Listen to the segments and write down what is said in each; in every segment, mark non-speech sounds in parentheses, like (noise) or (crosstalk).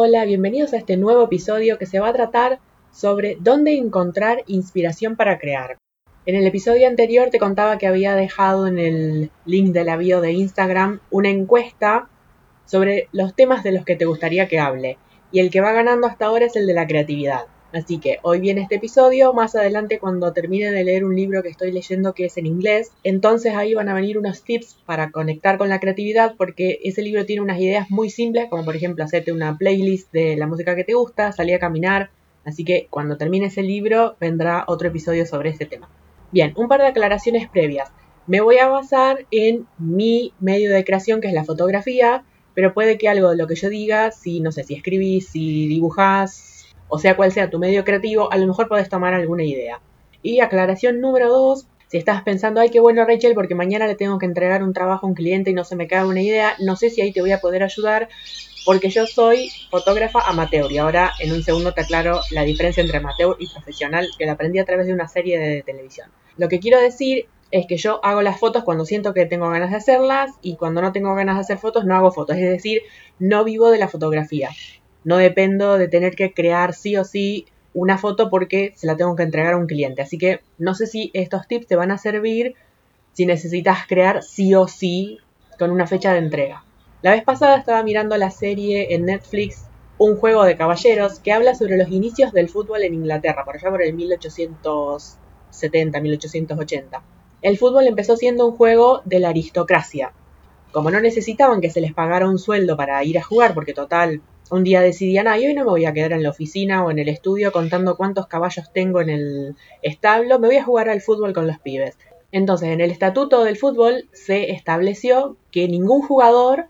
Hola, bienvenidos a este nuevo episodio que se va a tratar sobre dónde encontrar inspiración para crear. En el episodio anterior te contaba que había dejado en el link de la bio de Instagram una encuesta sobre los temas de los que te gustaría que hable, y el que va ganando hasta ahora es el de la creatividad. Así que hoy viene este episodio, más adelante cuando termine de leer un libro que estoy leyendo que es en inglés, entonces ahí van a venir unos tips para conectar con la creatividad porque ese libro tiene unas ideas muy simples, como por ejemplo hacerte una playlist de la música que te gusta, salir a caminar, así que cuando termine ese libro vendrá otro episodio sobre ese tema. Bien, un par de aclaraciones previas. Me voy a basar en mi medio de creación que es la fotografía, pero puede que algo de lo que yo diga, si no sé, si escribís, si dibujás, o sea cual sea tu medio creativo, a lo mejor puedes tomar alguna idea. Y aclaración número dos, si estás pensando, ay, qué bueno Rachel, porque mañana le tengo que entregar un trabajo a un cliente y no se me cae una idea, no sé si ahí te voy a poder ayudar, porque yo soy fotógrafa amateur y ahora en un segundo te aclaro la diferencia entre amateur y profesional, que la aprendí a través de una serie de televisión. Lo que quiero decir es que yo hago las fotos cuando siento que tengo ganas de hacerlas y cuando no tengo ganas de hacer fotos no hago fotos, es decir, no vivo de la fotografía. No dependo de tener que crear sí o sí una foto porque se la tengo que entregar a un cliente. Así que no sé si estos tips te van a servir si necesitas crear sí o sí con una fecha de entrega. La vez pasada estaba mirando la serie en Netflix Un juego de caballeros que habla sobre los inicios del fútbol en Inglaterra, por allá por el 1870, 1880. El fútbol empezó siendo un juego de la aristocracia. Como no necesitaban que se les pagara un sueldo para ir a jugar, porque total un día decidían, ah, hoy no me voy a quedar en la oficina o en el estudio contando cuántos caballos tengo en el establo, me voy a jugar al fútbol con los pibes. Entonces, en el estatuto del fútbol se estableció que ningún jugador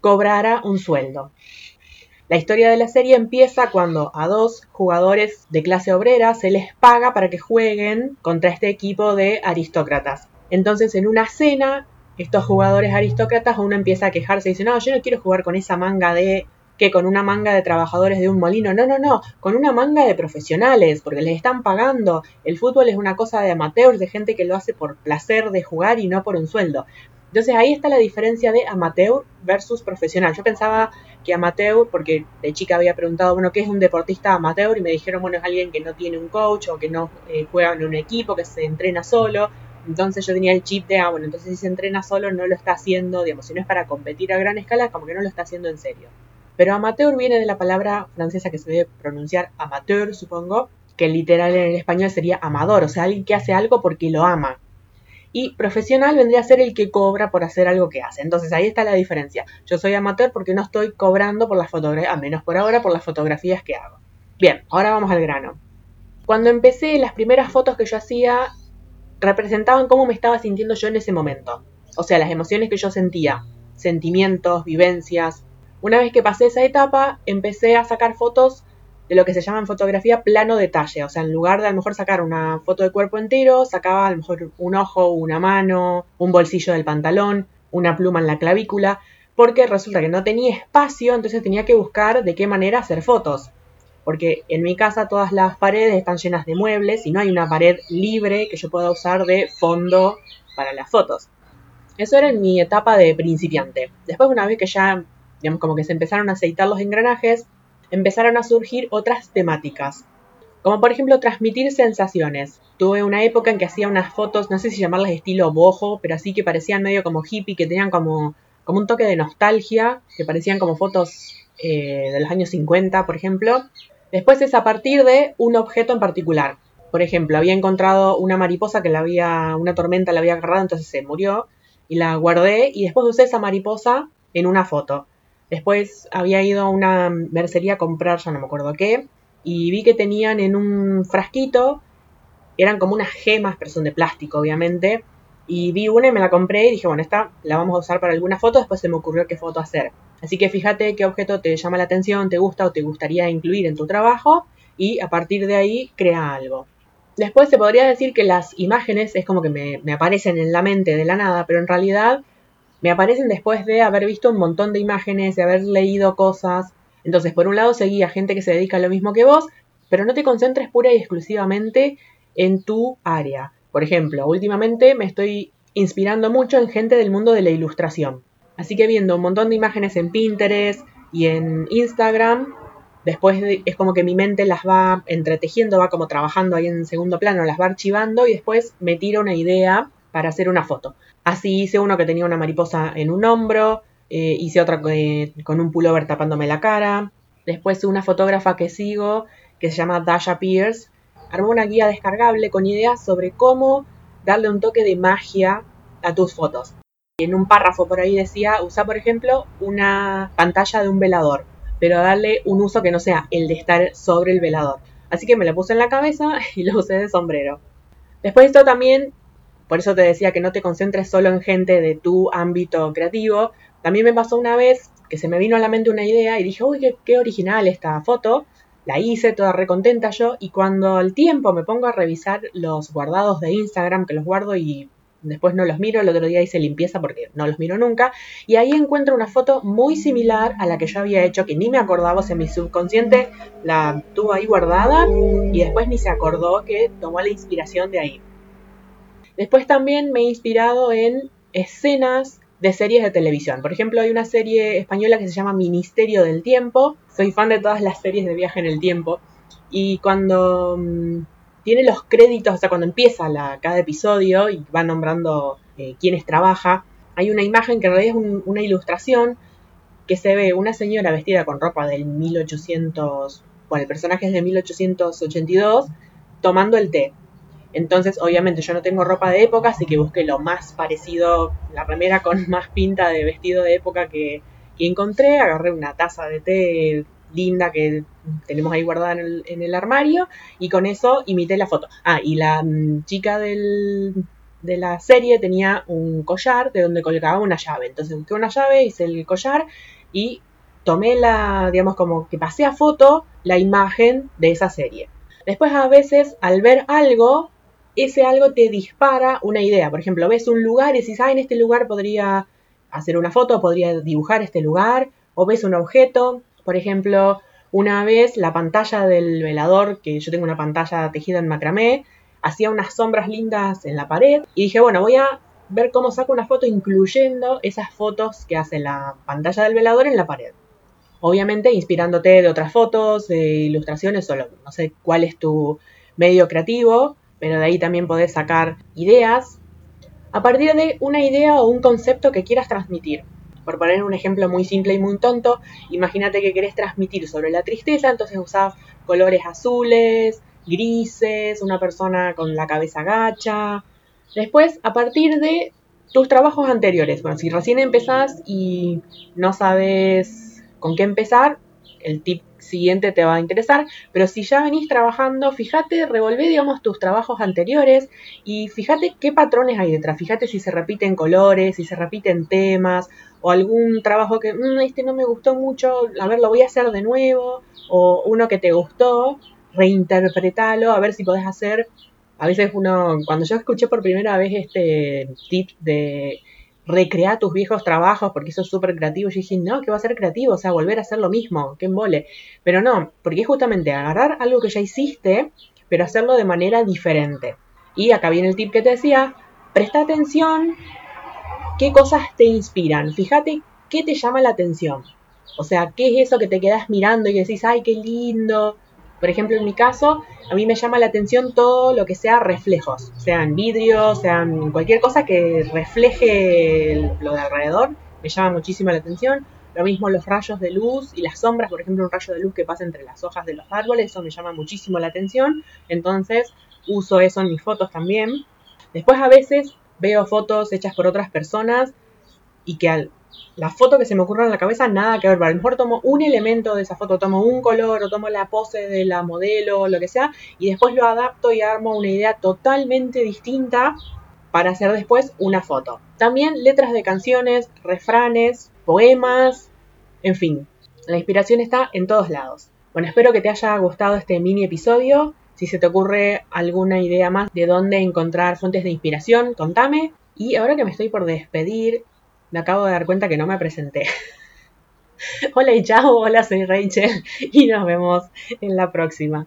cobrara un sueldo. La historia de la serie empieza cuando a dos jugadores de clase obrera se les paga para que jueguen contra este equipo de aristócratas. Entonces, en una cena, estos jugadores aristócratas uno empieza a quejarse y dice, no, yo no quiero jugar con esa manga de que con una manga de trabajadores de un molino. No, no, no, con una manga de profesionales, porque les están pagando. El fútbol es una cosa de amateurs, de gente que lo hace por placer de jugar y no por un sueldo. Entonces ahí está la diferencia de amateur versus profesional. Yo pensaba que amateur, porque de chica había preguntado, bueno, ¿qué es un deportista amateur? Y me dijeron, bueno, es alguien que no tiene un coach o que no eh, juega en un equipo, que se entrena solo. Entonces yo tenía el chip de, ah, bueno, entonces si se entrena solo no lo está haciendo, digamos, si no es para competir a gran escala, como que no lo está haciendo en serio. Pero amateur viene de la palabra francesa que se debe pronunciar amateur, supongo, que literal en el español sería amador, o sea, alguien que hace algo porque lo ama. Y profesional vendría a ser el que cobra por hacer algo que hace. Entonces ahí está la diferencia. Yo soy amateur porque no estoy cobrando por las fotografías, a menos por ahora por las fotografías que hago. Bien, ahora vamos al grano. Cuando empecé, las primeras fotos que yo hacía representaban cómo me estaba sintiendo yo en ese momento. O sea, las emociones que yo sentía, sentimientos, vivencias, una vez que pasé esa etapa, empecé a sacar fotos de lo que se llama en fotografía plano detalle. O sea, en lugar de a lo mejor sacar una foto de cuerpo entero, sacaba a lo mejor un ojo, una mano, un bolsillo del pantalón, una pluma en la clavícula, porque resulta que no tenía espacio, entonces tenía que buscar de qué manera hacer fotos. Porque en mi casa todas las paredes están llenas de muebles y no hay una pared libre que yo pueda usar de fondo para las fotos. Eso era en mi etapa de principiante. Después, una vez que ya digamos, como que se empezaron a aceitar los engranajes, empezaron a surgir otras temáticas, como por ejemplo transmitir sensaciones. Tuve una época en que hacía unas fotos, no sé si llamarlas estilo bojo, pero así que parecían medio como hippie, que tenían como, como un toque de nostalgia, que parecían como fotos eh, de los años 50, por ejemplo. Después es a partir de un objeto en particular. Por ejemplo, había encontrado una mariposa que la había, una tormenta la había agarrado, entonces se murió, y la guardé, y después usé esa mariposa en una foto. Después había ido a una mercería a comprar, ya no me acuerdo qué, y vi que tenían en un frasquito, eran como unas gemas, pero son de plástico, obviamente, y vi una y me la compré y dije, bueno, esta la vamos a usar para alguna foto, después se me ocurrió qué foto hacer. Así que fíjate qué objeto te llama la atención, te gusta o te gustaría incluir en tu trabajo y a partir de ahí crea algo. Después se podría decir que las imágenes es como que me, me aparecen en la mente de la nada, pero en realidad me aparecen después de haber visto un montón de imágenes, de haber leído cosas. Entonces, por un lado, seguí a gente que se dedica a lo mismo que vos, pero no te concentres pura y exclusivamente en tu área. Por ejemplo, últimamente me estoy inspirando mucho en gente del mundo de la ilustración. Así que viendo un montón de imágenes en Pinterest y en Instagram, Después es como que mi mente las va entretejiendo, va como trabajando ahí en segundo plano, las va archivando y después me tira una idea para hacer una foto. Así hice uno que tenía una mariposa en un hombro, eh, hice otra con un pullover tapándome la cara. Después una fotógrafa que sigo, que se llama Dasha Pierce, armó una guía descargable con ideas sobre cómo darle un toque de magia a tus fotos. En un párrafo por ahí decía, usa por ejemplo una pantalla de un velador pero darle un uso que no sea el de estar sobre el velador. Así que me la puse en la cabeza (laughs) y lo usé de sombrero. Después esto también, por eso te decía que no te concentres solo en gente de tu ámbito creativo. También me pasó una vez que se me vino a la mente una idea y dije, uy, qué, original esta foto. La hice toda recontenta yo y cuando al tiempo me pongo a revisar los guardados de Instagram, que los guardo y después no los miro, el otro día hice limpieza porque no los miro nunca, y ahí encuentro una foto muy similar a la que yo había hecho, que ni me acordaba, o sea, mi subconsciente la tuvo ahí guardada y después ni se acordó que tomó la inspiración de ahí. Después también me he inspirado en escenas de series de televisión. Por ejemplo, hay una serie española que se llama Ministerio del Tiempo. Soy fan de todas las series de viaje en el tiempo. Y cuando mm, tiene los créditos, o sea, cuando empieza la, cada episodio y va nombrando eh, quiénes trabaja, hay una imagen que en realidad es una ilustración que se ve una señora vestida con ropa del 1800, bueno, el personaje es de 1882, tomando el té. Entonces, obviamente yo no tengo ropa de época, así que busqué lo más parecido, la remera con (laughs) más pinta de vestido de época que, encontré, agarré una taza de té linda que tenemos ahí guardada en el, armario y con eso imité la foto. Ah, y la mm, chica del, de la serie tenía un collar de donde colgaba una llave. Entonces busqué una llave, hice el collar y tomé la, digamos, como que pasé a foto la imagen de esa serie. Después a veces al ver algo, ese algo te dispara una idea. Por ejemplo, ves un lugar y dices, ah, en este lugar podría hacer una foto, podría dibujar este lugar, o ves un objeto por ejemplo, una vez la pantalla del velador, que yo tengo una pantalla tejida en macramé, hacía unas sombras lindas en la pared y dije, bueno, voy a ver cómo saco una foto incluyendo esas fotos que hace la pantalla del velador en la pared. Obviamente inspirándote de otras fotos, de ilustraciones, solo no sé cuál es tu medio creativo, pero de ahí también podés sacar ideas a partir de una idea o un concepto que quieras transmitir. Por poner un ejemplo muy simple y muy tonto, imagínate que querés transmitir sobre la tristeza, entonces usás colores azules, grises, una persona con la cabeza gacha. Después, a partir de tus trabajos anteriores, bueno, si recién empezás y no sabes con qué empezar, el tip siguiente te va a interesar, pero si ya venís trabajando, fíjate, revolvé, digamos, tus trabajos anteriores y fíjate qué patrones hay detrás, fíjate si se repiten colores, si se repiten temas, o algún trabajo que, mm, este no me gustó mucho, a ver, lo voy a hacer de nuevo, o uno que te gustó, reinterpretalo, a ver si podés hacer, a veces uno, cuando yo escuché por primera vez este tip de recrear tus viejos trabajos porque eso es súper creativo. Yo dije, no, que va a ser creativo, o sea, volver a hacer lo mismo, que embole. Pero no, porque es justamente agarrar algo que ya hiciste, pero hacerlo de manera diferente. Y acá viene el tip que te decía, presta atención qué cosas te inspiran. Fíjate qué te llama la atención. O sea, qué es eso que te quedas mirando y decís, ay, qué lindo, por ejemplo, en mi caso, a mí me llama la atención todo lo que sea reflejos, sean vidrios, sean cualquier cosa que refleje lo de alrededor, me llama muchísimo la atención. Lo mismo los rayos de luz y las sombras, por ejemplo, un rayo de luz que pasa entre las hojas de los árboles, eso me llama muchísimo la atención. Entonces, uso eso en mis fotos también. Después a veces veo fotos hechas por otras personas y que al la foto que se me ocurre en la cabeza, nada que ver. A lo mejor tomo un elemento de esa foto, tomo un color o tomo la pose de la modelo o lo que sea, y después lo adapto y armo una idea totalmente distinta para hacer después una foto. También letras de canciones, refranes, poemas, en fin, la inspiración está en todos lados. Bueno, espero que te haya gustado este mini episodio. Si se te ocurre alguna idea más de dónde encontrar fuentes de inspiración, contame. Y ahora que me estoy por despedir, me acabo de dar cuenta que no me presenté. (laughs) hola y chao, hola, soy Rachel y nos vemos en la próxima.